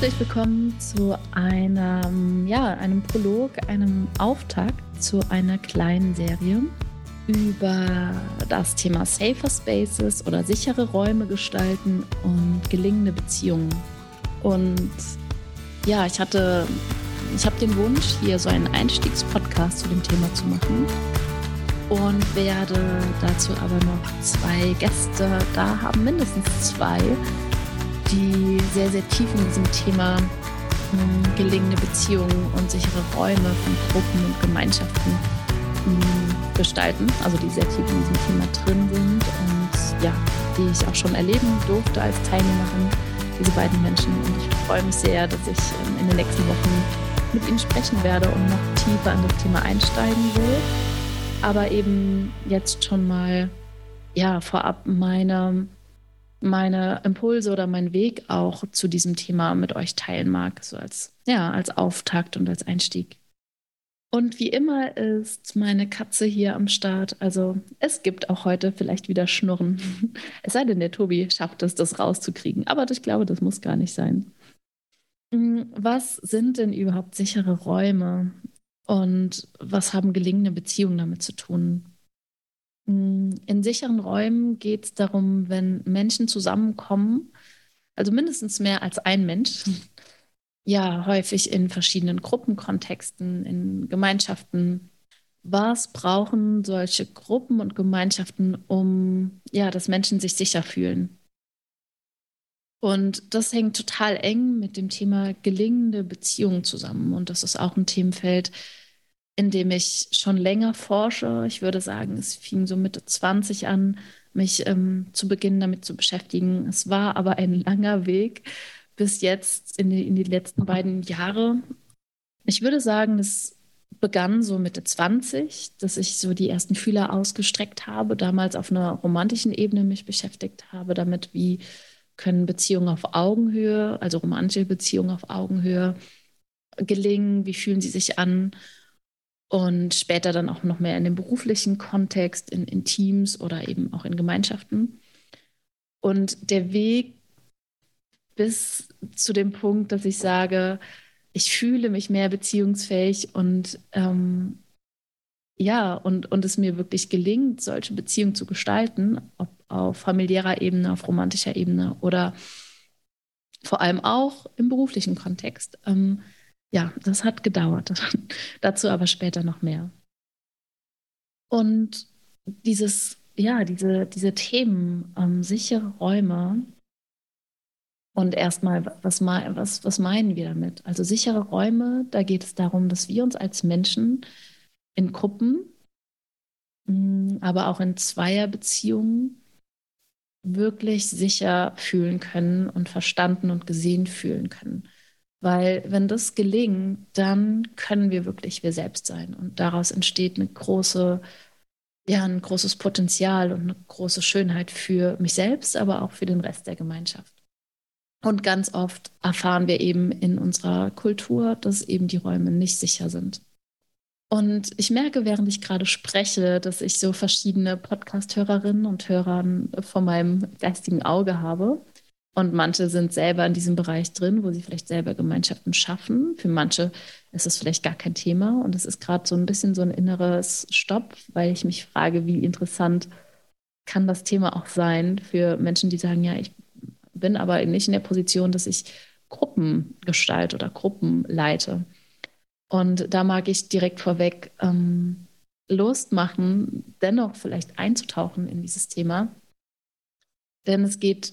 Herzlich willkommen zu einem, ja, einem Prolog, einem Auftakt zu einer kleinen Serie über das Thema Safer Spaces oder sichere Räume gestalten und gelingende Beziehungen. Und ja, ich hatte, ich habe den Wunsch, hier so einen Einstiegspodcast zu dem Thema zu machen und werde dazu aber noch zwei Gäste da haben, mindestens zwei, die sehr, sehr tief in diesem Thema ähm, gelingende Beziehungen und sichere Räume von Gruppen und Gemeinschaften ähm, gestalten, also die sehr tief in diesem Thema drin sind und ja, die ich auch schon erleben durfte als Teilnehmerin, diese beiden Menschen. Und ich freue mich sehr, dass ich ähm, in den nächsten Wochen mit ihnen sprechen werde und noch tiefer in das Thema einsteigen will. Aber eben jetzt schon mal ja vorab meine meine Impulse oder meinen Weg auch zu diesem Thema mit euch teilen mag, so als, ja, als Auftakt und als Einstieg. Und wie immer ist meine Katze hier am Start. Also es gibt auch heute vielleicht wieder Schnurren. Es sei denn, der Tobi schafft es, das rauszukriegen. Aber ich glaube, das muss gar nicht sein. Hm, was sind denn überhaupt sichere Räume? Und was haben gelingende Beziehungen damit zu tun? Mm, in sicheren Räumen geht es darum, wenn Menschen zusammenkommen, also mindestens mehr als ein Mensch, ja, häufig in verschiedenen Gruppenkontexten, in Gemeinschaften. Was brauchen solche Gruppen und Gemeinschaften, um ja, dass Menschen sich sicher fühlen? Und das hängt total eng mit dem Thema gelingende Beziehungen zusammen. Und das ist auch ein Themenfeld, in dem ich schon länger forsche. Ich würde sagen, es fing so Mitte 20 an, mich ähm, zu Beginn damit zu beschäftigen. Es war aber ein langer Weg bis jetzt in die, in die letzten beiden Jahre. Ich würde sagen, es begann so Mitte 20, dass ich so die ersten Fühler ausgestreckt habe, damals auf einer romantischen Ebene mich beschäftigt habe, damit wie können Beziehungen auf Augenhöhe, also romantische Beziehungen auf Augenhöhe gelingen, wie fühlen sie sich an und später dann auch noch mehr in dem beruflichen Kontext, in, in Teams oder eben auch in Gemeinschaften. Und der Weg bis zu dem Punkt, dass ich sage, ich fühle mich mehr beziehungsfähig und ähm, ja, und, und es mir wirklich gelingt, solche Beziehungen zu gestalten, ob auf familiärer Ebene, auf romantischer Ebene oder vor allem auch im beruflichen Kontext. Ähm, ja, das hat gedauert. Dazu aber später noch mehr. Und dieses, ja, diese, diese Themen, ähm, sichere Räume. Und erstmal, was, was, was meinen wir damit? Also sichere Räume, da geht es darum, dass wir uns als Menschen in Gruppen, mm, aber auch in Zweierbeziehungen wirklich sicher fühlen können und verstanden und gesehen fühlen können. Weil wenn das gelingt, dann können wir wirklich wir selbst sein. Und daraus entsteht eine große, ja, ein großes Potenzial und eine große Schönheit für mich selbst, aber auch für den Rest der Gemeinschaft. Und ganz oft erfahren wir eben in unserer Kultur, dass eben die Räume nicht sicher sind. Und ich merke, während ich gerade spreche, dass ich so verschiedene Podcast-Hörerinnen und Hörer vor meinem geistigen Auge habe. Und manche sind selber in diesem Bereich drin, wo sie vielleicht selber Gemeinschaften schaffen. Für manche ist es vielleicht gar kein Thema. Und es ist gerade so ein bisschen so ein inneres Stopp, weil ich mich frage, wie interessant kann das Thema auch sein für Menschen, die sagen, ja, ich bin aber nicht in der Position, dass ich Gruppen gestalte oder Gruppen leite. Und da mag ich direkt vorweg ähm, Lust machen, dennoch vielleicht einzutauchen in dieses Thema. Denn es geht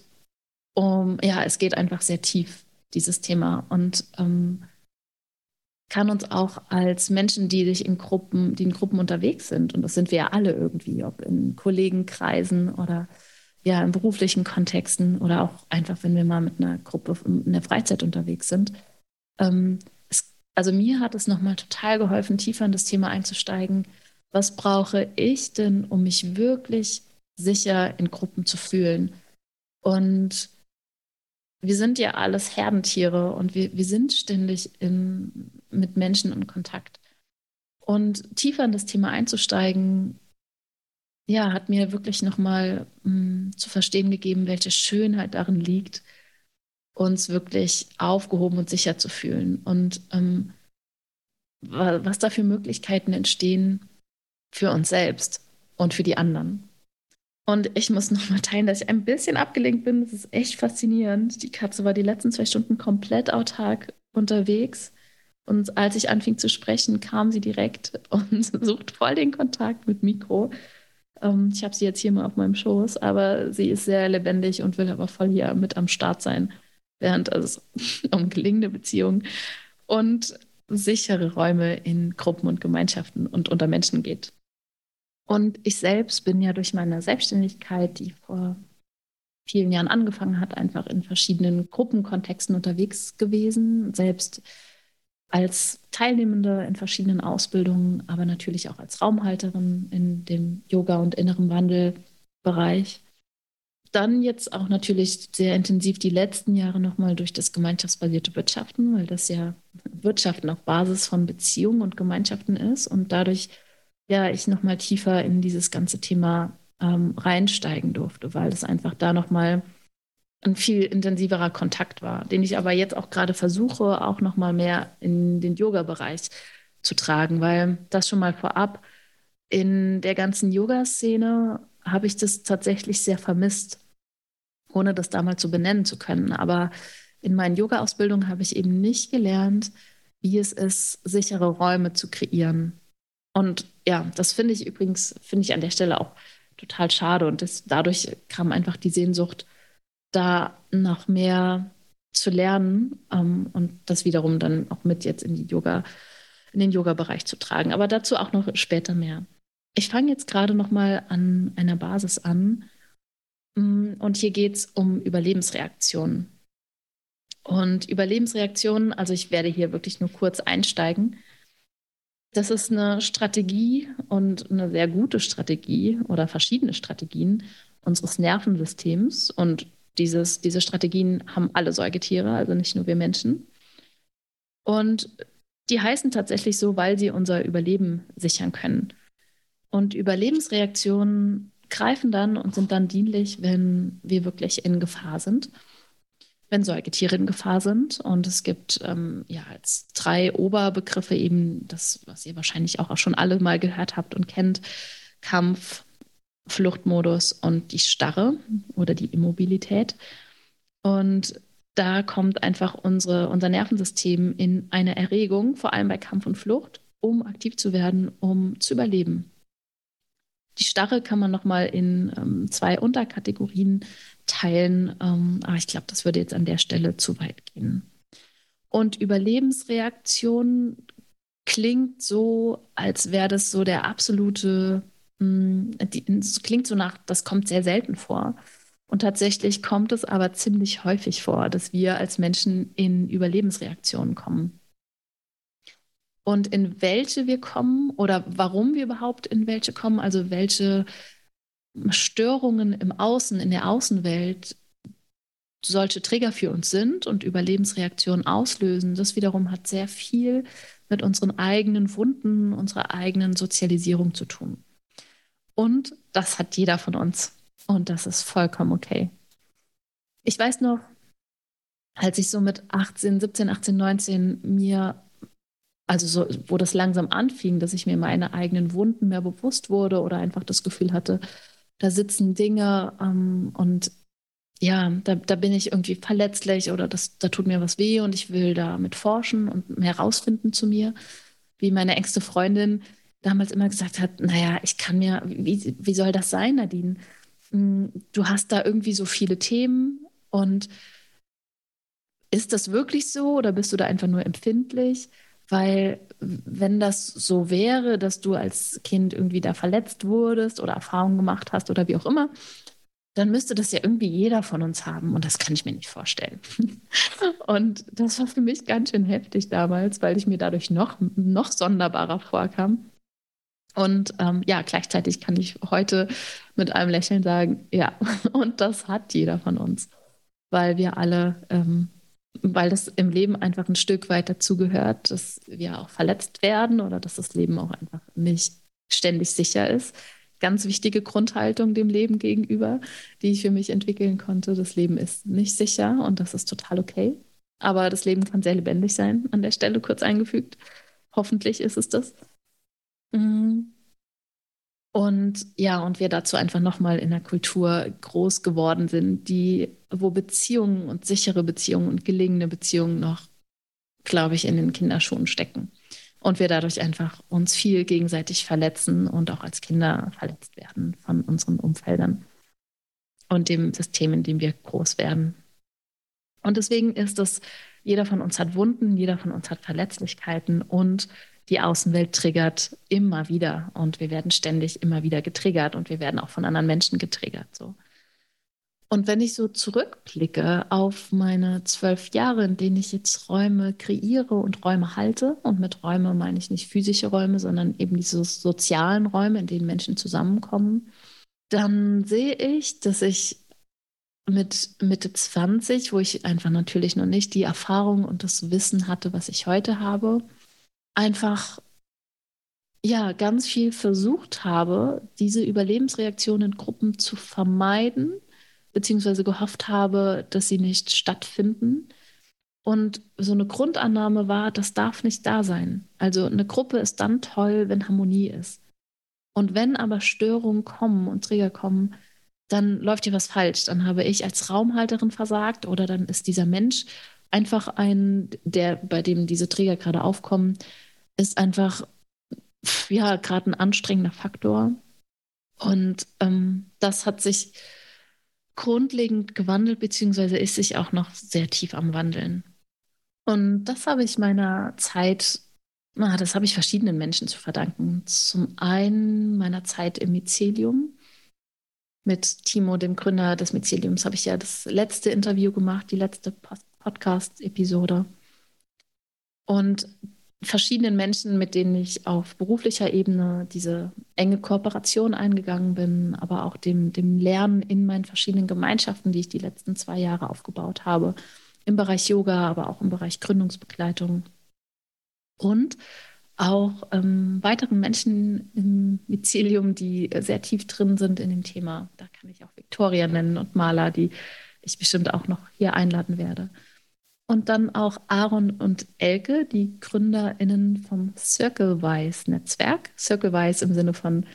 um, ja, es geht einfach sehr tief, dieses Thema. Und ähm, kann uns auch als Menschen, die sich in Gruppen, die in Gruppen unterwegs sind, und das sind wir ja alle irgendwie, ob in Kollegenkreisen oder ja, in beruflichen Kontexten oder auch einfach, wenn wir mal mit einer Gruppe in der Freizeit unterwegs sind. Ähm, es, also mir hat es nochmal total geholfen, tiefer in das Thema einzusteigen. Was brauche ich denn, um mich wirklich sicher in Gruppen zu fühlen? Und wir sind ja alles Herdentiere und wir, wir sind ständig in, mit Menschen in Kontakt. Und tiefer in das Thema einzusteigen, ja, hat mir wirklich nochmal hm, zu verstehen gegeben, welche Schönheit darin liegt, uns wirklich aufgehoben und sicher zu fühlen. Und ähm, was da für Möglichkeiten entstehen für uns selbst und für die anderen. Und ich muss nochmal teilen, dass ich ein bisschen abgelenkt bin. Das ist echt faszinierend. Die Katze war die letzten zwei Stunden komplett autark unterwegs. Und als ich anfing zu sprechen, kam sie direkt und sucht voll den Kontakt mit Mikro. Ähm, ich habe sie jetzt hier mal auf meinem Schoß, aber sie ist sehr lebendig und will aber voll hier mit am Start sein, während es um gelingende Beziehungen und sichere Räume in Gruppen und Gemeinschaften und unter Menschen geht. Und ich selbst bin ja durch meine Selbstständigkeit, die vor vielen Jahren angefangen hat, einfach in verschiedenen Gruppenkontexten unterwegs gewesen, selbst als Teilnehmende in verschiedenen Ausbildungen, aber natürlich auch als Raumhalterin in dem Yoga- und inneren Wandelbereich. Dann jetzt auch natürlich sehr intensiv die letzten Jahre nochmal durch das gemeinschaftsbasierte Wirtschaften, weil das ja Wirtschaften auf Basis von Beziehungen und Gemeinschaften ist und dadurch ja ich nochmal tiefer in dieses ganze Thema ähm, reinsteigen durfte, weil es einfach da nochmal ein viel intensiverer Kontakt war, den ich aber jetzt auch gerade versuche, auch noch mal mehr in den Yoga-Bereich zu tragen, weil das schon mal vorab in der ganzen Yoga-Szene habe ich das tatsächlich sehr vermisst, ohne das damals so benennen zu können. Aber in meinen Yoga-Ausbildungen habe ich eben nicht gelernt, wie es ist, sichere Räume zu kreieren. Und ja, das finde ich übrigens, finde ich an der Stelle auch total schade. Und das, dadurch kam einfach die Sehnsucht, da noch mehr zu lernen ähm, und das wiederum dann auch mit jetzt in die Yoga, in den Yoga-Bereich zu tragen. Aber dazu auch noch später mehr. Ich fange jetzt gerade noch mal an einer Basis an mm, und hier geht es um Überlebensreaktionen. Und Überlebensreaktionen, also ich werde hier wirklich nur kurz einsteigen. Das ist eine Strategie und eine sehr gute Strategie oder verschiedene Strategien unseres Nervensystems und dieses, diese Strategien haben alle Säugetiere, also nicht nur wir Menschen. Und die heißen tatsächlich so, weil sie unser Überleben sichern können. Und Überlebensreaktionen greifen dann und sind dann dienlich, wenn wir wirklich in Gefahr sind, wenn Säugetiere in Gefahr sind. Und es gibt ähm, ja als drei Oberbegriffe eben das, was ihr wahrscheinlich auch schon alle mal gehört habt und kennt: Kampf, Fluchtmodus und die Starre oder die Immobilität. Und da kommt einfach unsere, unser Nervensystem in eine Erregung, vor allem bei Kampf und Flucht, um aktiv zu werden, um zu überleben. Die Starre kann man nochmal in ähm, zwei Unterkategorien teilen, ähm, aber ich glaube, das würde jetzt an der Stelle zu weit gehen. Und Überlebensreaktion klingt so, als wäre das so der absolute Mm, es klingt so nach, das kommt sehr selten vor. Und tatsächlich kommt es aber ziemlich häufig vor, dass wir als Menschen in Überlebensreaktionen kommen. Und in welche wir kommen oder warum wir überhaupt in welche kommen, also welche Störungen im Außen, in der Außenwelt solche Trigger für uns sind und Überlebensreaktionen auslösen, das wiederum hat sehr viel mit unseren eigenen Wunden, unserer eigenen Sozialisierung zu tun. Und das hat jeder von uns. Und das ist vollkommen okay. Ich weiß noch, als ich so mit 18, 17, 18, 19 mir, also so, wo das langsam anfing, dass ich mir meine eigenen Wunden mehr bewusst wurde oder einfach das Gefühl hatte, da sitzen Dinge ähm, und ja, da, da bin ich irgendwie verletzlich oder das, da tut mir was weh und ich will damit forschen und mehr rausfinden zu mir. Wie meine engste Freundin, damals immer gesagt hat, naja, ich kann mir, wie, wie soll das sein, Nadine? Hm, du hast da irgendwie so viele Themen und ist das wirklich so oder bist du da einfach nur empfindlich? Weil wenn das so wäre, dass du als Kind irgendwie da verletzt wurdest oder Erfahrungen gemacht hast oder wie auch immer, dann müsste das ja irgendwie jeder von uns haben und das kann ich mir nicht vorstellen. Und das war für mich ganz schön heftig damals, weil ich mir dadurch noch, noch sonderbarer vorkam. Und ähm, ja, gleichzeitig kann ich heute mit einem Lächeln sagen, ja, und das hat jeder von uns, weil wir alle, ähm, weil das im Leben einfach ein Stück weit dazugehört, dass wir auch verletzt werden oder dass das Leben auch einfach nicht ständig sicher ist ganz wichtige Grundhaltung dem Leben gegenüber, die ich für mich entwickeln konnte. Das Leben ist nicht sicher und das ist total okay. Aber das Leben kann sehr lebendig sein, an der Stelle kurz eingefügt. Hoffentlich ist es das. Mm. Und ja, und wir dazu einfach nochmal in der Kultur groß geworden sind, die, wo Beziehungen und sichere Beziehungen und gelingende Beziehungen noch, glaube ich, in den Kinderschuhen stecken und wir dadurch einfach uns viel gegenseitig verletzen und auch als Kinder verletzt werden von unseren Umfeldern und dem System, in dem wir groß werden. Und deswegen ist es, jeder von uns hat Wunden, jeder von uns hat Verletzlichkeiten und die Außenwelt triggert immer wieder und wir werden ständig immer wieder getriggert und wir werden auch von anderen Menschen getriggert. So. Und wenn ich so zurückblicke auf meine zwölf Jahre, in denen ich jetzt Räume kreiere und Räume halte, und mit Räume meine ich nicht physische Räume, sondern eben diese sozialen Räume, in denen Menschen zusammenkommen, dann sehe ich, dass ich mit Mitte 20, wo ich einfach natürlich noch nicht die Erfahrung und das Wissen hatte, was ich heute habe, einfach ja ganz viel versucht habe, diese Überlebensreaktion in Gruppen zu vermeiden beziehungsweise gehofft habe, dass sie nicht stattfinden. Und so eine Grundannahme war, das darf nicht da sein. Also eine Gruppe ist dann toll, wenn Harmonie ist. Und wenn aber Störungen kommen und Träger kommen, dann läuft hier was falsch. Dann habe ich als Raumhalterin versagt oder dann ist dieser Mensch einfach ein, der, bei dem diese Träger gerade aufkommen, ist einfach, ja, gerade ein anstrengender Faktor. Und ähm, das hat sich grundlegend gewandelt, beziehungsweise ist sich auch noch sehr tief am Wandeln. Und das habe ich meiner Zeit, na, das habe ich verschiedenen Menschen zu verdanken. Zum einen meiner Zeit im Mycelium. Mit Timo, dem Gründer des Myceliums, habe ich ja das letzte Interview gemacht, die letzte Podcast-Episode. Und verschiedenen Menschen, mit denen ich auf beruflicher Ebene diese enge Kooperation eingegangen bin, aber auch dem, dem Lernen in meinen verschiedenen Gemeinschaften, die ich die letzten zwei Jahre aufgebaut habe, im Bereich Yoga, aber auch im Bereich Gründungsbegleitung. Und auch ähm, weiteren Menschen im Mycelium, die sehr tief drin sind in dem Thema. Da kann ich auch Victoria nennen und Maler, die ich bestimmt auch noch hier einladen werde. Und dann auch Aaron und Elke, die GründerInnen vom CircleWise-Netzwerk. CircleWise im Sinne von,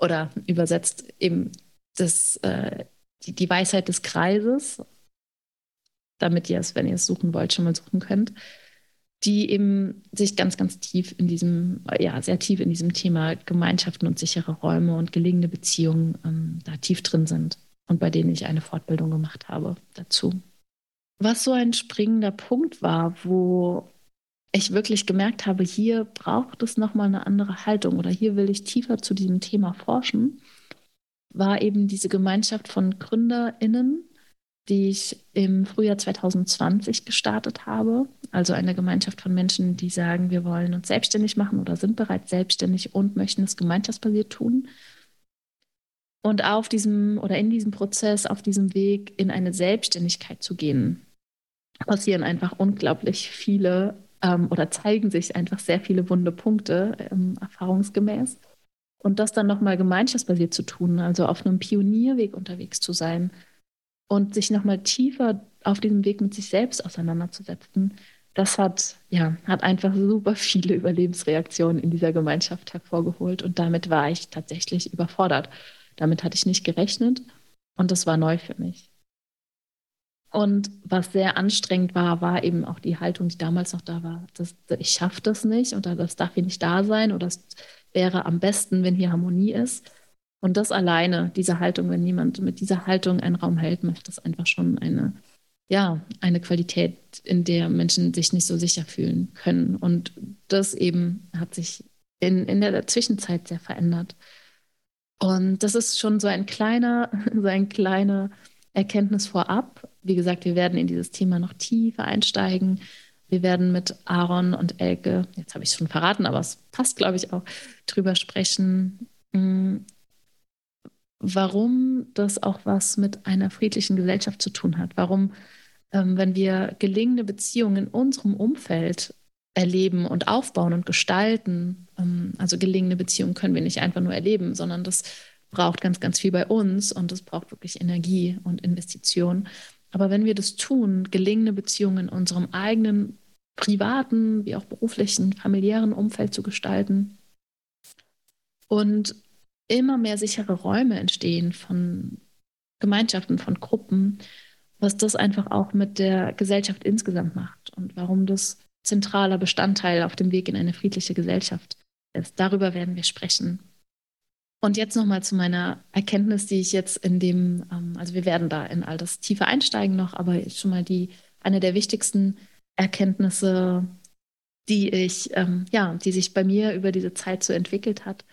oder übersetzt eben das, äh, die, die Weisheit des Kreises, damit ihr es, wenn ihr es suchen wollt, schon mal suchen könnt, die eben sich ganz, ganz tief in diesem, ja, sehr tief in diesem Thema Gemeinschaften und sichere Räume und gelingende Beziehungen ähm, da tief drin sind und bei denen ich eine Fortbildung gemacht habe dazu was so ein springender Punkt war, wo ich wirklich gemerkt habe, hier braucht es nochmal eine andere Haltung oder hier will ich tiefer zu diesem Thema forschen, war eben diese Gemeinschaft von GründerInnen, die ich im Frühjahr 2020 gestartet habe. Also eine Gemeinschaft von Menschen, die sagen, wir wollen uns selbstständig machen oder sind bereits selbstständig und möchten es gemeinschaftsbasiert tun. Und auf diesem oder in diesem Prozess, auf diesem Weg in eine Selbstständigkeit zu gehen, passieren einfach unglaublich viele ähm, oder zeigen sich einfach sehr viele wunde Punkte ähm, erfahrungsgemäß. Und das dann nochmal gemeinschaftsbasiert zu tun, also auf einem Pionierweg unterwegs zu sein und sich nochmal tiefer auf diesem Weg mit sich selbst auseinanderzusetzen, das hat, ja, hat einfach super viele Überlebensreaktionen in dieser Gemeinschaft hervorgeholt. Und damit war ich tatsächlich überfordert. Damit hatte ich nicht gerechnet und das war neu für mich. Und was sehr anstrengend war, war eben auch die Haltung, die damals noch da war. Das, ich schaffe das nicht oder das darf hier nicht da sein oder es wäre am besten, wenn hier Harmonie ist. Und das alleine, diese Haltung, wenn jemand mit dieser Haltung einen Raum hält, macht das einfach schon eine, ja, eine Qualität, in der Menschen sich nicht so sicher fühlen können. Und das eben hat sich in, in der Zwischenzeit sehr verändert. Und das ist schon so ein kleiner, so ein kleiner Erkenntnis vorab. Wie gesagt, wir werden in dieses Thema noch tiefer einsteigen. Wir werden mit Aaron und Elke, jetzt habe ich es schon verraten, aber es passt, glaube ich, auch, drüber sprechen, hm, warum das auch was mit einer friedlichen Gesellschaft zu tun hat. Warum, ähm, wenn wir gelingende Beziehungen in unserem Umfeld erleben und aufbauen und gestalten, ähm, also gelingende Beziehungen können wir nicht einfach nur erleben, sondern das braucht ganz, ganz viel bei uns und es braucht wirklich Energie und Investition. Aber wenn wir das tun, gelingende Beziehungen in unserem eigenen privaten wie auch beruflichen, familiären Umfeld zu gestalten und immer mehr sichere Räume entstehen von Gemeinschaften, von Gruppen, was das einfach auch mit der Gesellschaft insgesamt macht und warum das zentraler Bestandteil auf dem Weg in eine friedliche Gesellschaft ist. Darüber werden wir sprechen. Und jetzt nochmal zu meiner Erkenntnis, die ich jetzt in dem, ähm, also wir werden da in all das tiefer einsteigen noch, aber schon mal die, eine der wichtigsten Erkenntnisse, die ich, ähm, ja, die sich bei mir über diese Zeit so entwickelt hat,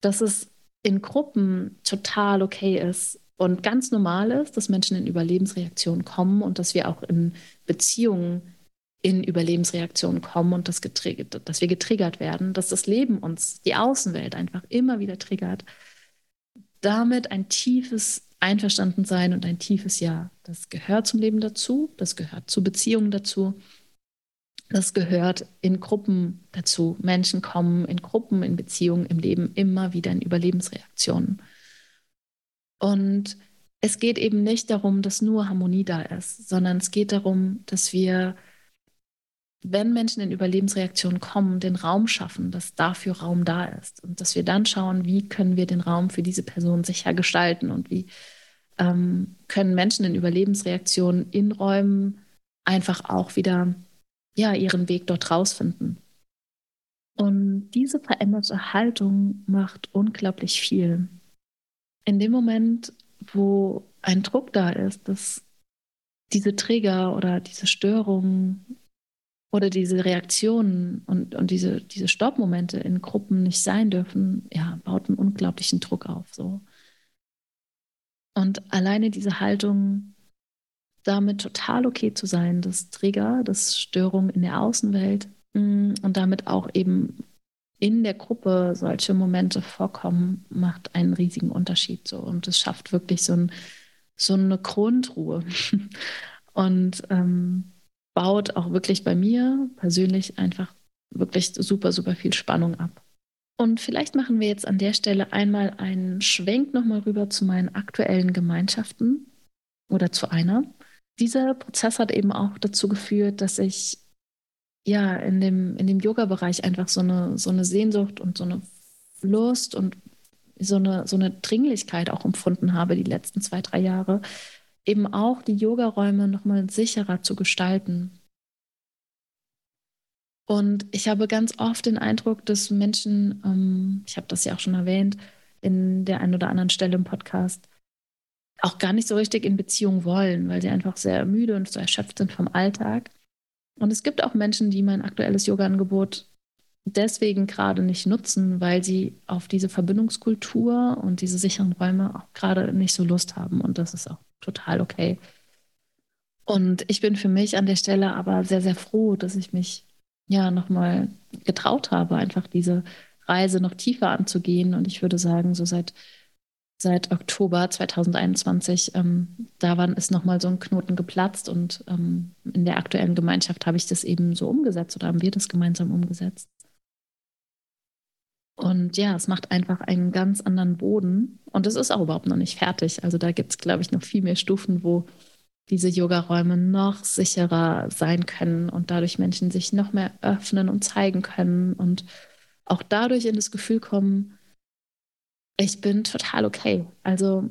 dass es in Gruppen total okay ist und ganz normal ist, dass Menschen in Überlebensreaktionen kommen und dass wir auch in Beziehungen in Überlebensreaktionen kommen und das dass wir getriggert werden, dass das Leben uns, die Außenwelt einfach immer wieder triggert. Damit ein tiefes Einverstandensein und ein tiefes Ja. Das gehört zum Leben dazu, das gehört zu Beziehungen dazu, das gehört in Gruppen dazu. Menschen kommen in Gruppen, in Beziehungen, im Leben immer wieder in Überlebensreaktionen. Und es geht eben nicht darum, dass nur Harmonie da ist, sondern es geht darum, dass wir wenn Menschen in Überlebensreaktionen kommen, den Raum schaffen, dass dafür Raum da ist und dass wir dann schauen, wie können wir den Raum für diese Person sicher gestalten und wie ähm, können Menschen in Überlebensreaktionen in Räumen einfach auch wieder ja, ihren Weg dort rausfinden. Und diese veränderte Haltung macht unglaublich viel. In dem Moment, wo ein Druck da ist, dass diese Trigger oder diese Störungen oder diese Reaktionen und, und diese, diese Stoppmomente in Gruppen nicht sein dürfen, ja, baut einen unglaublichen Druck auf. So. Und alleine diese Haltung, damit total okay zu sein, dass Trigger, dass Störungen in der Außenwelt mm, und damit auch eben in der Gruppe solche Momente vorkommen, macht einen riesigen Unterschied. So. Und es schafft wirklich so, ein, so eine Grundruhe. Und ähm, baut auch wirklich bei mir persönlich einfach wirklich super, super viel Spannung ab. Und vielleicht machen wir jetzt an der Stelle einmal einen Schwenk nochmal rüber zu meinen aktuellen Gemeinschaften oder zu einer. Dieser Prozess hat eben auch dazu geführt, dass ich ja in dem, in dem Yoga-Bereich einfach so eine, so eine Sehnsucht und so eine Lust und so eine, so eine Dringlichkeit auch empfunden habe die letzten zwei, drei Jahre, eben auch die Yogaräume nochmal sicherer zu gestalten. Und ich habe ganz oft den Eindruck, dass Menschen, ähm, ich habe das ja auch schon erwähnt, in der einen oder anderen Stelle im Podcast, auch gar nicht so richtig in Beziehung wollen, weil sie einfach sehr müde und so erschöpft sind vom Alltag. Und es gibt auch Menschen, die mein aktuelles Yoga-Angebot deswegen gerade nicht nutzen, weil sie auf diese Verbindungskultur und diese sicheren Räume auch gerade nicht so Lust haben. Und das ist auch total okay. Und ich bin für mich an der Stelle aber sehr, sehr froh, dass ich mich ja nochmal getraut habe, einfach diese Reise noch tiefer anzugehen. Und ich würde sagen, so seit, seit Oktober 2021, ähm, da war, ist nochmal so ein Knoten geplatzt. Und ähm, in der aktuellen Gemeinschaft habe ich das eben so umgesetzt oder haben wir das gemeinsam umgesetzt. Und ja, es macht einfach einen ganz anderen Boden. Und es ist auch überhaupt noch nicht fertig. Also da gibt es, glaube ich, noch viel mehr Stufen, wo diese Yoga-Räume noch sicherer sein können und dadurch Menschen sich noch mehr öffnen und zeigen können und auch dadurch in das Gefühl kommen, ich bin total okay. Also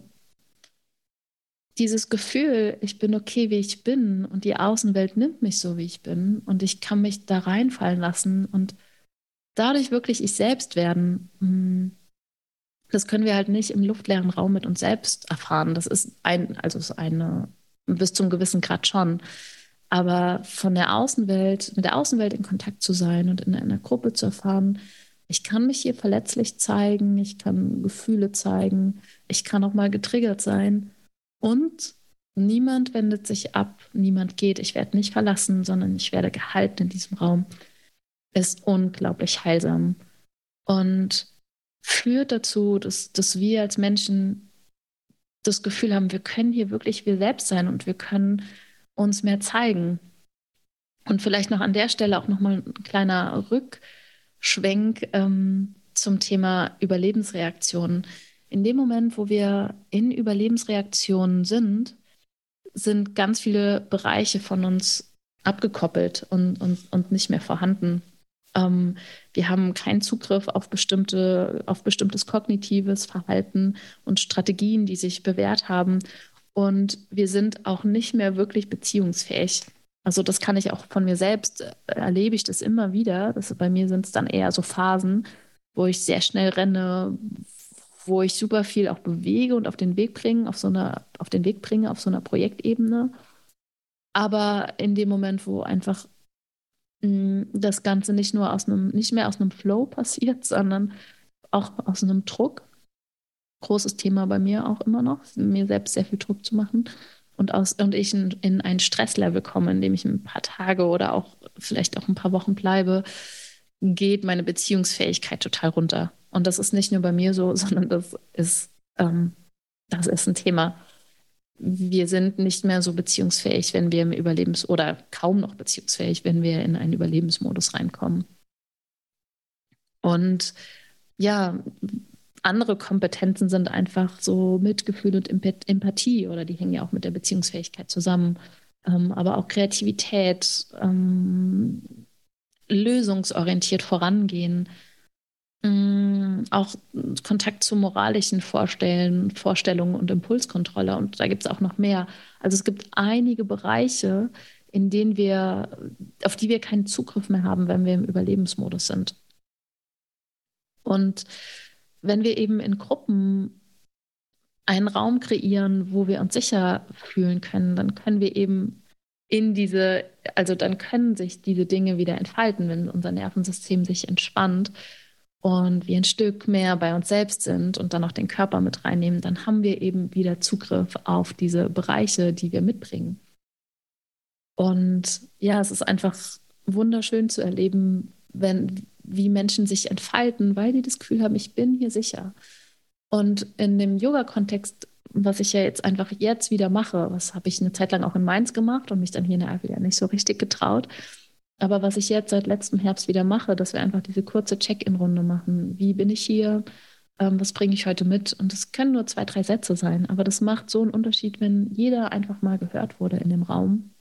dieses Gefühl, ich bin okay, wie ich bin und die Außenwelt nimmt mich so, wie ich bin und ich kann mich da reinfallen lassen und dadurch wirklich ich selbst werden, hm, das können wir halt nicht im luftleeren Raum mit uns selbst erfahren. Das ist ein, also ist eine, bis zum gewissen Grad schon. Aber von der Außenwelt, mit der Außenwelt in Kontakt zu sein und in einer Gruppe zu erfahren, ich kann mich hier verletzlich zeigen, ich kann Gefühle zeigen, ich kann auch mal getriggert sein und niemand wendet sich ab, niemand geht, ich werde nicht verlassen, sondern ich werde gehalten in diesem Raum, ist unglaublich heilsam und führt dazu, dass, dass wir als Menschen das Gefühl haben, wir können hier wirklich wir selbst sein und wir können uns mehr zeigen. Und vielleicht noch an der Stelle auch nochmal ein kleiner Rückschwenk ähm, zum Thema Überlebensreaktionen. In dem Moment, wo wir in Überlebensreaktionen sind, sind ganz viele Bereiche von uns abgekoppelt und, und, und nicht mehr vorhanden. Ähm, wir haben keinen Zugriff auf, bestimmte, auf bestimmtes kognitives Verhalten und Strategien, die sich bewährt haben. Und wir sind auch nicht mehr wirklich beziehungsfähig. Also das kann ich auch von mir selbst, äh, erlebe ich das immer wieder. Das, bei mir sind es dann eher so Phasen, wo ich sehr schnell renne, wo ich super viel auch bewege und auf den Weg bringe, auf so einer, auf den Weg bringe, auf so einer Projektebene. Aber in dem Moment, wo einfach das Ganze nicht nur aus einem, nicht mehr aus einem Flow passiert, sondern auch aus einem Druck. Großes Thema bei mir auch immer noch, mir selbst sehr viel Druck zu machen. Und, aus, und ich in, in ein Stresslevel komme, in dem ich ein paar Tage oder auch vielleicht auch ein paar Wochen bleibe, geht meine Beziehungsfähigkeit total runter. Und das ist nicht nur bei mir so, sondern das ist, ähm, das ist ein Thema. Wir sind nicht mehr so beziehungsfähig, wenn wir im Überlebens- oder kaum noch beziehungsfähig, wenn wir in einen Überlebensmodus reinkommen. Und ja, andere Kompetenzen sind einfach so Mitgefühl und Empathie oder die hängen ja auch mit der Beziehungsfähigkeit zusammen. Ähm, aber auch Kreativität, ähm, lösungsorientiert vorangehen, Mm, auch Kontakt zu moralischen Vorstellen, Vorstellungen und Impulskontrolle. Und da gibt es auch noch mehr. Also es gibt einige Bereiche, in denen wir, auf die wir keinen Zugriff mehr haben, wenn wir im Überlebensmodus sind. Und wenn wir eben in Gruppen einen Raum kreieren, wo wir uns sicher fühlen können, dann können wir eben in diese, also dann können sich diese Dinge wieder entfalten, wenn unser Nervensystem sich entspannt und wir ein Stück mehr bei uns selbst sind und dann auch den Körper mit reinnehmen, dann haben wir eben wieder Zugriff auf diese Bereiche, die wir mitbringen. Und ja, es ist einfach wunderschön zu erleben, wenn, wie Menschen sich entfalten, weil die das Gefühl haben, ich bin hier sicher. Und in dem Yoga-Kontext, was ich ja jetzt einfach jetzt wieder mache, was habe ich eine Zeit lang auch in Mainz gemacht und mich dann hier in der Eifel ja nicht so richtig getraut, aber was ich jetzt seit letztem Herbst wieder mache, dass wir einfach diese kurze Check-in-Runde machen. Wie bin ich hier? Ähm, was bringe ich heute mit? Und es können nur zwei, drei Sätze sein, aber das macht so einen Unterschied, wenn jeder einfach mal gehört wurde in dem Raum.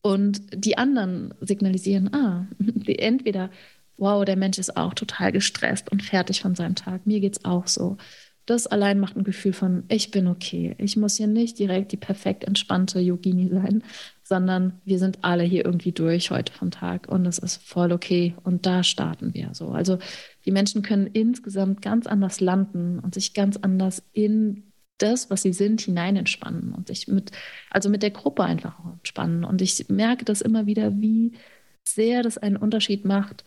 Und die anderen signalisieren, ah, entweder, wow, der Mensch ist auch total gestresst und fertig von seinem Tag. Mir geht es auch so. Das allein macht ein Gefühl von, ich bin okay. Ich muss hier nicht direkt die perfekt entspannte Yogini sein, sondern wir sind alle hier irgendwie durch heute vom Tag und es ist voll okay und da starten wir so. Also die Menschen können insgesamt ganz anders landen und sich ganz anders in das, was sie sind, hinein entspannen und sich mit, also mit der Gruppe einfach entspannen. Und ich merke das immer wieder, wie sehr das einen Unterschied macht,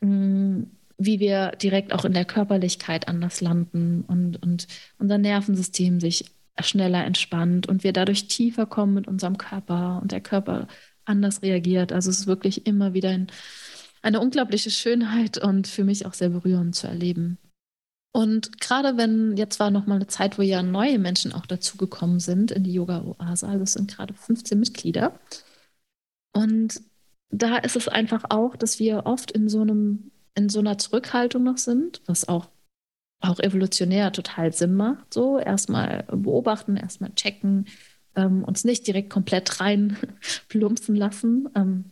mm, wie wir direkt auch in der Körperlichkeit anders landen und, und unser Nervensystem sich schneller entspannt und wir dadurch tiefer kommen mit unserem Körper und der Körper anders reagiert. Also es ist wirklich immer wieder ein, eine unglaubliche Schönheit und für mich auch sehr berührend zu erleben. Und gerade wenn jetzt war noch mal eine Zeit, wo ja neue Menschen auch dazugekommen sind in die Yoga-Oase, also es sind gerade 15 Mitglieder. Und da ist es einfach auch, dass wir oft in so einem in so einer Zurückhaltung noch sind, was auch auch evolutionär total Sinn macht. So erstmal beobachten, erstmal checken, ähm, uns nicht direkt komplett rein plumpsen lassen. Ähm,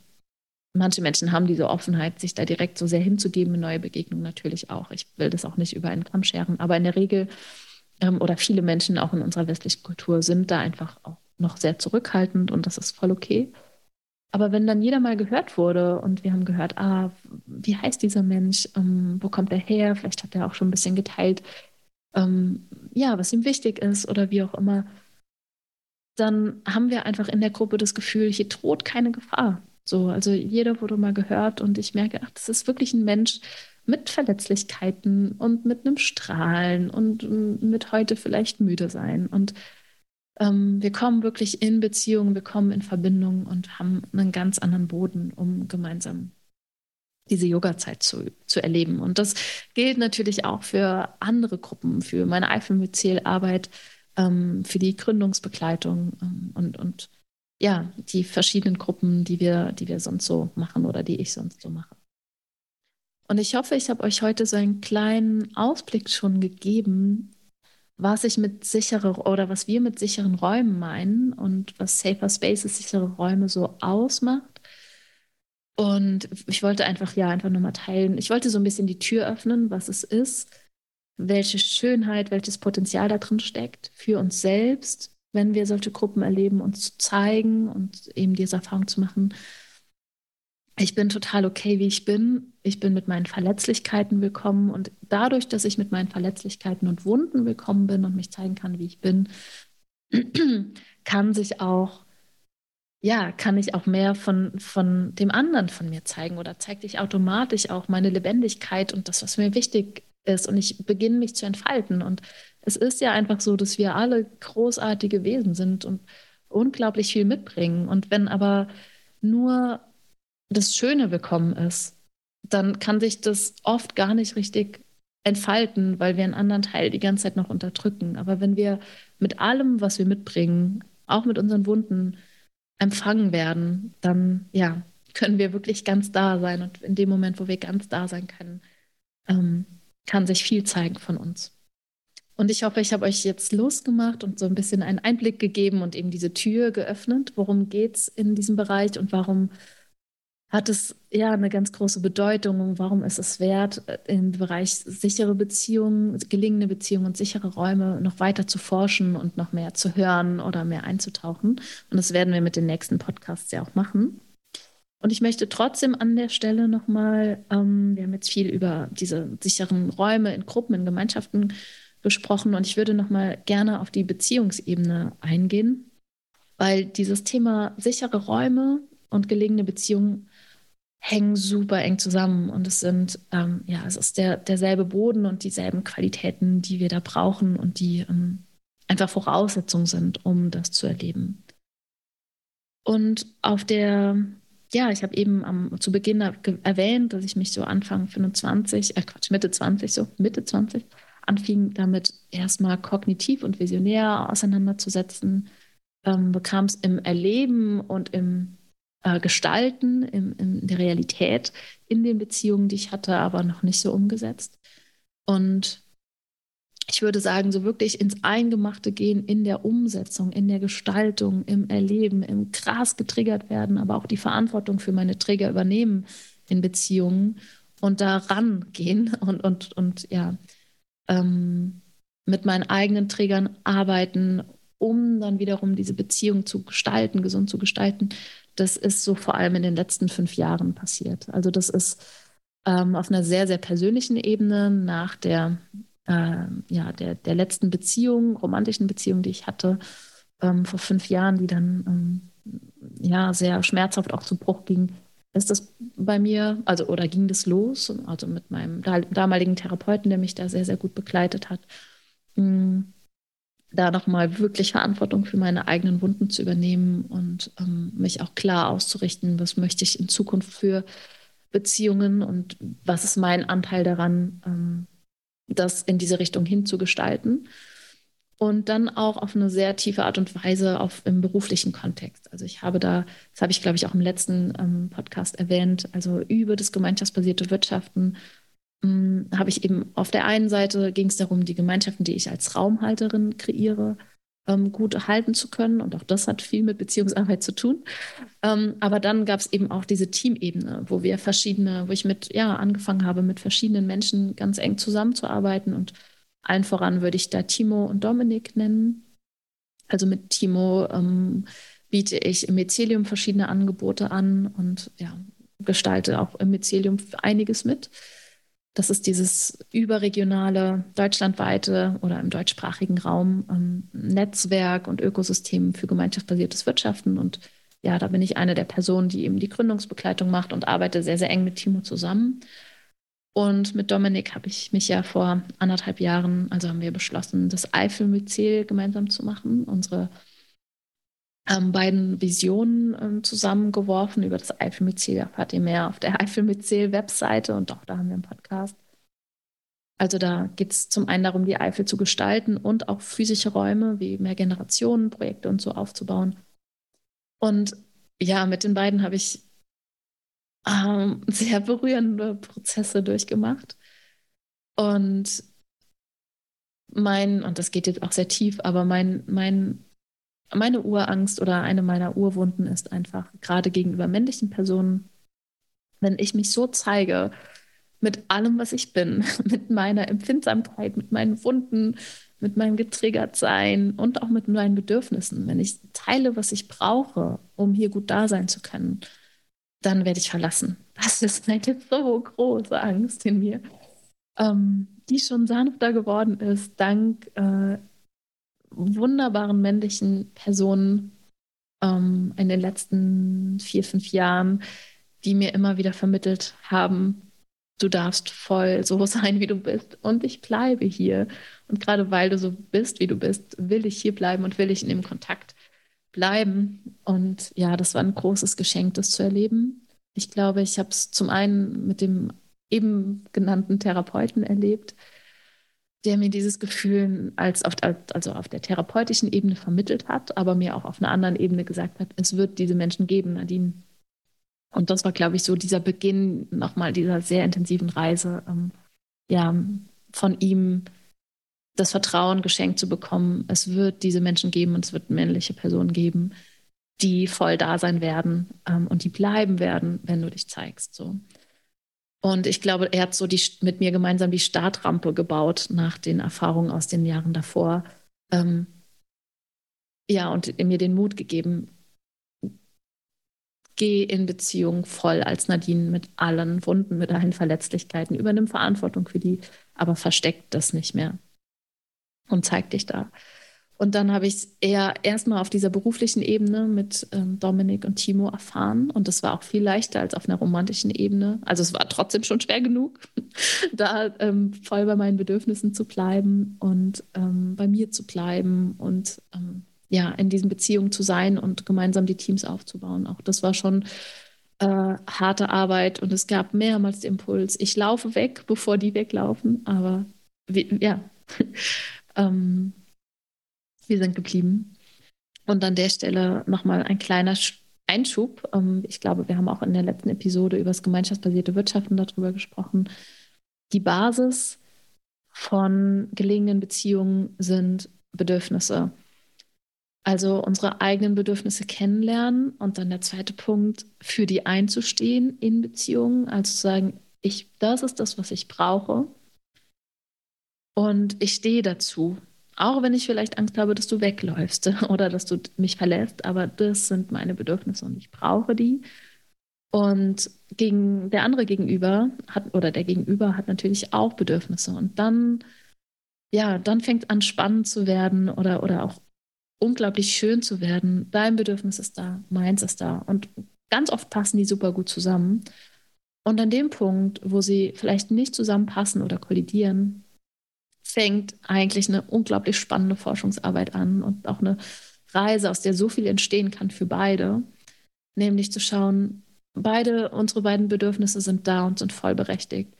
manche Menschen haben diese Offenheit, sich da direkt so sehr hinzugeben, in neue Begegnungen natürlich auch. Ich will das auch nicht über einen Kamm scheren, aber in der Regel ähm, oder viele Menschen auch in unserer westlichen Kultur sind da einfach auch noch sehr zurückhaltend und das ist voll okay. Aber wenn dann jeder mal gehört wurde und wir haben gehört, ah, wie heißt dieser Mensch, ähm, wo kommt er her, vielleicht hat er auch schon ein bisschen geteilt, ähm, ja, was ihm wichtig ist oder wie auch immer, dann haben wir einfach in der Gruppe das Gefühl, hier droht keine Gefahr. So, also jeder wurde mal gehört und ich merke, ach, das ist wirklich ein Mensch, mit Verletzlichkeiten und mit einem Strahlen und mit heute vielleicht müde sein. Und ähm, wir kommen wirklich in Beziehungen, wir kommen in Verbindung und haben einen ganz anderen Boden, um gemeinsam diese Yoga-Zeit zu, zu erleben. Und das gilt natürlich auch für andere Gruppen, für meine Eiffelmyzel-Arbeit, ähm, für die Gründungsbegleitung ähm, und, und ja, die verschiedenen Gruppen, die wir, die wir sonst so machen oder die ich sonst so mache. Und ich hoffe, ich habe euch heute so einen kleinen Ausblick schon gegeben, was ich mit sichere oder was wir mit sicheren Räumen meinen und was Safer Spaces, sichere Räume so ausmacht. Und ich wollte einfach, ja, einfach nochmal teilen. Ich wollte so ein bisschen die Tür öffnen, was es ist, welche Schönheit, welches Potenzial da drin steckt für uns selbst, wenn wir solche Gruppen erleben, uns zu zeigen und eben diese Erfahrung zu machen. Ich bin total okay, wie ich bin. Ich bin mit meinen Verletzlichkeiten willkommen und dadurch, dass ich mit meinen Verletzlichkeiten und Wunden willkommen bin und mich zeigen kann, wie ich bin, kann sich auch ja, kann ich auch mehr von, von dem anderen von mir zeigen oder zeigt ich automatisch auch meine Lebendigkeit und das, was mir wichtig ist und ich beginne mich zu entfalten. Und es ist ja einfach so, dass wir alle großartige Wesen sind und unglaublich viel mitbringen. Und wenn aber nur das Schöne willkommen ist, dann kann sich das oft gar nicht richtig entfalten, weil wir einen anderen Teil die ganze Zeit noch unterdrücken. Aber wenn wir mit allem, was wir mitbringen, auch mit unseren Wunden, empfangen werden, dann ja, können wir wirklich ganz da sein. Und in dem Moment, wo wir ganz da sein können, ähm, kann sich viel zeigen von uns. Und ich hoffe, ich habe euch jetzt losgemacht und so ein bisschen einen Einblick gegeben und eben diese Tür geöffnet. Worum geht es in diesem Bereich und warum hat es ja eine ganz große Bedeutung und warum ist es wert, äh, im Bereich sichere Beziehungen, gelingende Beziehungen und sichere Räume noch weiter zu forschen und noch mehr zu hören oder mehr einzutauchen. Und das werden wir mit den nächsten Podcasts ja auch machen. Und ich möchte trotzdem an der Stelle nochmal, ähm, wir haben jetzt viel über diese sicheren Räume in Gruppen, in Gemeinschaften gesprochen und ich würde nochmal gerne auf die Beziehungsebene eingehen, weil dieses Thema sichere Räume und gelegene Beziehungen hängen super eng zusammen und es sind, ähm, ja, es ist der, derselbe Boden und dieselben Qualitäten, die wir da brauchen und die ähm, einfach Voraussetzungen sind, um das zu erleben. Und auf der, ja, ich habe eben am, zu Beginn erwähnt, dass ich mich so Anfang 25, äh Quatsch, Mitte 20, so Mitte 20, anfing damit erstmal kognitiv und visionär auseinanderzusetzen, ähm, bekam es im Erleben und im äh, gestalten in, in der Realität in den Beziehungen, die ich hatte, aber noch nicht so umgesetzt. Und ich würde sagen, so wirklich ins Eingemachte gehen in der Umsetzung, in der Gestaltung, im Erleben, im Gras getriggert werden, aber auch die Verantwortung für meine Träger übernehmen in Beziehungen und daran gehen und, und, und ja, ähm, mit meinen eigenen Trägern arbeiten, um dann wiederum diese Beziehung zu gestalten, gesund zu gestalten, das ist so vor allem in den letzten fünf Jahren passiert. Also das ist ähm, auf einer sehr, sehr persönlichen Ebene nach der, äh, ja, der, der letzten Beziehung, romantischen Beziehung, die ich hatte ähm, vor fünf Jahren, die dann ähm, ja sehr schmerzhaft auch zu Bruch ging, ist das bei mir, also oder ging das los, also mit meinem damaligen Therapeuten, der mich da sehr, sehr gut begleitet hat. Da nochmal wirklich Verantwortung für meine eigenen Wunden zu übernehmen und ähm, mich auch klar auszurichten, was möchte ich in Zukunft für Beziehungen und was ist mein Anteil daran, ähm, das in diese Richtung hinzugestalten. Und dann auch auf eine sehr tiefe Art und Weise auf, im beruflichen Kontext. Also ich habe da, das habe ich, glaube ich, auch im letzten ähm, Podcast erwähnt, also über das gemeinschaftsbasierte Wirtschaften habe ich eben auf der einen Seite ging es darum, die Gemeinschaften, die ich als Raumhalterin kreiere, ähm, gut halten zu können. Und auch das hat viel mit Beziehungsarbeit zu tun. Ähm, aber dann gab es eben auch diese Teamebene, wo wir verschiedene, wo ich mit, ja, angefangen habe, mit verschiedenen Menschen ganz eng zusammenzuarbeiten. Und allen voran würde ich da Timo und Dominik nennen. Also mit Timo ähm, biete ich im Mycelium verschiedene Angebote an und ja, gestalte auch im Mycelium einiges mit. Das ist dieses überregionale, deutschlandweite oder im deutschsprachigen Raum ähm, Netzwerk und Ökosystem für gemeinschaftsbasiertes Wirtschaften. Und ja, da bin ich eine der Personen, die eben die Gründungsbegleitung macht und arbeite sehr, sehr eng mit Timo zusammen. Und mit Dominik habe ich mich ja vor anderthalb Jahren, also haben wir beschlossen, das Eifelmyzel gemeinsam zu machen, unsere ähm, beiden Visionen ähm, zusammengeworfen. Über das Eifelmyzel erfahrt ihr mehr auf der Eifelmyzel-Webseite und auch da haben wir einen Podcast. Also da geht es zum einen darum, die Eifel zu gestalten und auch physische Räume wie mehr Generationenprojekte und so aufzubauen. Und ja, mit den beiden habe ich ähm, sehr berührende Prozesse durchgemacht. Und mein, und das geht jetzt auch sehr tief, aber mein, mein, meine Urangst oder eine meiner Urwunden ist einfach, gerade gegenüber männlichen Personen, wenn ich mich so zeige, mit allem, was ich bin, mit meiner Empfindsamkeit, mit meinen Wunden, mit meinem Getriggertsein und auch mit meinen Bedürfnissen, wenn ich teile, was ich brauche, um hier gut da sein zu können, dann werde ich verlassen. Das ist eine so große Angst in mir, ähm, die schon sanfter geworden ist, dank äh, wunderbaren männlichen Personen ähm, in den letzten vier, fünf Jahren, die mir immer wieder vermittelt haben, du darfst voll so sein, wie du bist. Und ich bleibe hier. Und gerade weil du so bist, wie du bist, will ich hier bleiben und will ich in dem Kontakt bleiben. Und ja, das war ein großes Geschenk, das zu erleben. Ich glaube, ich habe es zum einen mit dem eben genannten Therapeuten erlebt, der mir dieses Gefühl als auf, also auf der therapeutischen Ebene vermittelt hat, aber mir auch auf einer anderen Ebene gesagt hat, es wird diese Menschen geben, Nadine. Und das war, glaube ich, so dieser Beginn nochmal dieser sehr intensiven Reise, ähm, ja, von ihm das Vertrauen geschenkt zu bekommen, es wird diese Menschen geben und es wird männliche Personen geben, die voll da sein werden ähm, und die bleiben werden, wenn du dich zeigst. So. Und ich glaube, er hat so die, mit mir gemeinsam die Startrampe gebaut nach den Erfahrungen aus den Jahren davor. Ähm, ja, und mir den Mut gegeben, geh in Beziehung voll als Nadine mit allen Wunden, mit allen Verletzlichkeiten, übernimm Verantwortung für die, aber versteckt das nicht mehr und zeig dich da. Und dann habe ich es eher erstmal auf dieser beruflichen Ebene mit ähm, Dominik und Timo erfahren. Und das war auch viel leichter als auf einer romantischen Ebene. Also es war trotzdem schon schwer genug, da ähm, voll bei meinen Bedürfnissen zu bleiben und ähm, bei mir zu bleiben und ähm, ja, in diesen Beziehungen zu sein und gemeinsam die Teams aufzubauen. Auch das war schon äh, harte Arbeit und es gab mehrmals den Impuls, ich laufe weg, bevor die weglaufen. Aber wie, ja, ähm, wir sind geblieben. Und an der Stelle nochmal ein kleiner Einschub. Ähm, ich glaube, wir haben auch in der letzten Episode über das gemeinschaftsbasierte Wirtschaften darüber gesprochen. Die Basis von gelingenden Beziehungen sind Bedürfnisse. Also unsere eigenen Bedürfnisse kennenlernen und dann der zweite Punkt, für die einzustehen in Beziehungen, also zu sagen, ich, das ist das, was ich brauche und ich stehe dazu. Auch wenn ich vielleicht Angst habe, dass du wegläufst oder dass du mich verlässt, aber das sind meine Bedürfnisse und ich brauche die. Und gegen der andere gegenüber hat oder der Gegenüber hat natürlich auch Bedürfnisse. Und dann, ja, dann fängt an spannend zu werden oder, oder auch unglaublich schön zu werden. Dein Bedürfnis ist da, meins ist da. Und ganz oft passen die super gut zusammen. Und an dem Punkt, wo sie vielleicht nicht zusammenpassen oder kollidieren, fängt eigentlich eine unglaublich spannende Forschungsarbeit an und auch eine Reise, aus der so viel entstehen kann für beide. Nämlich zu schauen, beide, unsere beiden Bedürfnisse sind da und sind voll berechtigt.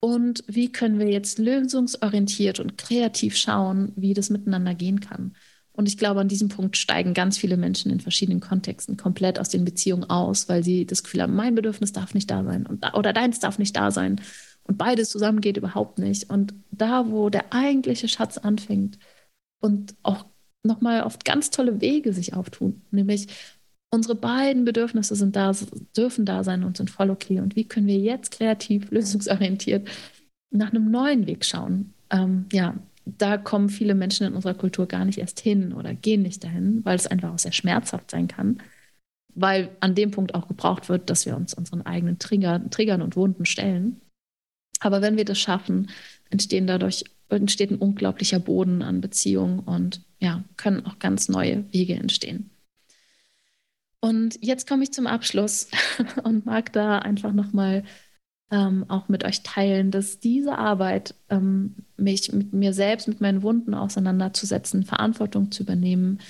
Und wie können wir jetzt lösungsorientiert und kreativ schauen, wie das miteinander gehen kann? Und ich glaube, an diesem Punkt steigen ganz viele Menschen in verschiedenen Kontexten komplett aus den Beziehungen aus, weil sie das Gefühl haben, mein Bedürfnis darf nicht da sein und, oder deins darf nicht da sein. Und beides zusammen geht überhaupt nicht. Und da, wo der eigentliche Schatz anfängt und auch nochmal oft ganz tolle Wege sich auftun, nämlich unsere beiden Bedürfnisse sind da, dürfen da sein und sind voll okay. Und wie können wir jetzt kreativ, lösungsorientiert nach einem neuen Weg schauen? Ähm, ja, da kommen viele Menschen in unserer Kultur gar nicht erst hin oder gehen nicht dahin, weil es einfach auch sehr schmerzhaft sein kann, weil an dem Punkt auch gebraucht wird, dass wir uns unseren eigenen Trigger, Triggern und Wunden stellen. Aber wenn wir das schaffen, entstehen dadurch entsteht ein unglaublicher Boden an Beziehungen und ja, können auch ganz neue Wege entstehen. Und jetzt komme ich zum Abschluss und mag da einfach nochmal ähm, auch mit euch teilen, dass diese Arbeit, ähm, mich mit mir selbst, mit meinen Wunden auseinanderzusetzen, Verantwortung zu übernehmen,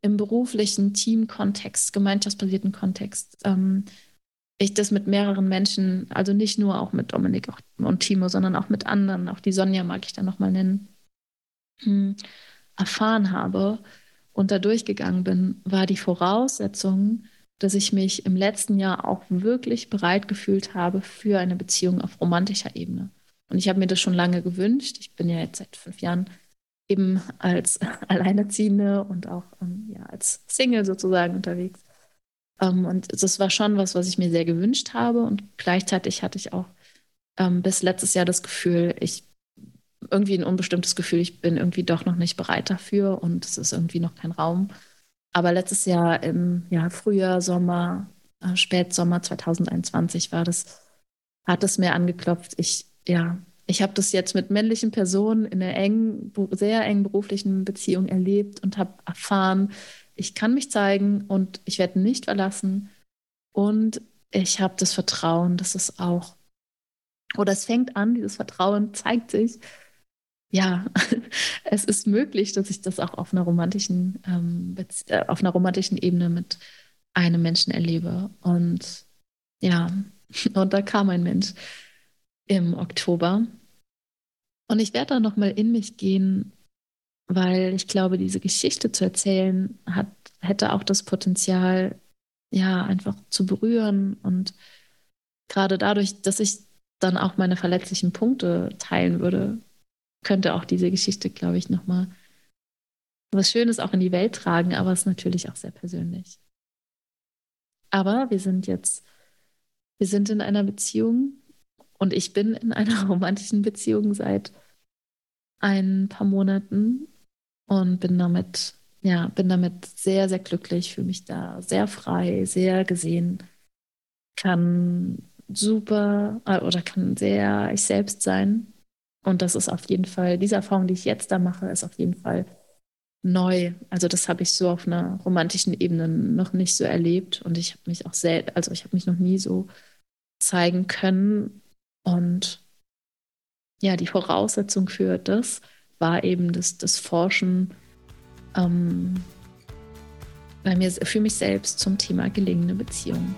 im beruflichen Teamkontext, gemeinschaftsbasierten Kontext, ähm, ich das mit mehreren Menschen, also nicht nur auch mit Dominik und Timo, sondern auch mit anderen, auch die Sonja mag ich dann nochmal nennen, hm, erfahren habe und da durchgegangen bin, war die Voraussetzung, dass ich mich im letzten Jahr auch wirklich bereit gefühlt habe für eine Beziehung auf romantischer Ebene. Und ich habe mir das schon lange gewünscht. Ich bin ja jetzt seit fünf Jahren eben als Alleinerziehende und auch ähm, ja, als Single sozusagen unterwegs. Ähm, und das war schon was, was ich mir sehr gewünscht habe. Und gleichzeitig hatte ich auch ähm, bis letztes Jahr das Gefühl, ich irgendwie ein unbestimmtes Gefühl, ich bin irgendwie doch noch nicht bereit dafür und es ist irgendwie noch kein Raum. Aber letztes Jahr im ja, Frühjahr, Sommer, äh, Spätsommer 2021 war das, hat es mir angeklopft. Ich, ja, ich habe das jetzt mit männlichen Personen in einer engen, sehr engen beruflichen Beziehung erlebt und habe erfahren, ich kann mich zeigen und ich werde nicht verlassen. Und ich habe das Vertrauen, dass es auch, oder es fängt an, dieses Vertrauen zeigt sich, ja, es ist möglich, dass ich das auch auf einer romantischen, ähm, äh, auf einer romantischen Ebene mit einem Menschen erlebe. Und ja, und da kam ein Mensch im Oktober. Und ich werde da nochmal in mich gehen, weil ich glaube, diese Geschichte zu erzählen hat, hätte auch das Potenzial, ja, einfach zu berühren. Und gerade dadurch, dass ich dann auch meine verletzlichen Punkte teilen würde, könnte auch diese Geschichte, glaube ich, nochmal was Schönes auch in die Welt tragen, aber es ist natürlich auch sehr persönlich. Aber wir sind jetzt, wir sind in einer Beziehung und ich bin in einer romantischen Beziehung seit ein paar Monaten und bin damit, ja, bin damit sehr, sehr glücklich, fühle mich da sehr frei, sehr gesehen, kann super äh, oder kann sehr ich selbst sein und das ist auf jeden Fall, diese Erfahrung, die ich jetzt da mache, ist auf jeden Fall neu. Also das habe ich so auf einer romantischen Ebene noch nicht so erlebt. Und ich habe mich auch sehr, also ich habe mich noch nie so zeigen können. Und ja, die Voraussetzung für das war eben das, das Forschen ähm, bei mir für mich selbst zum Thema gelingende Beziehungen.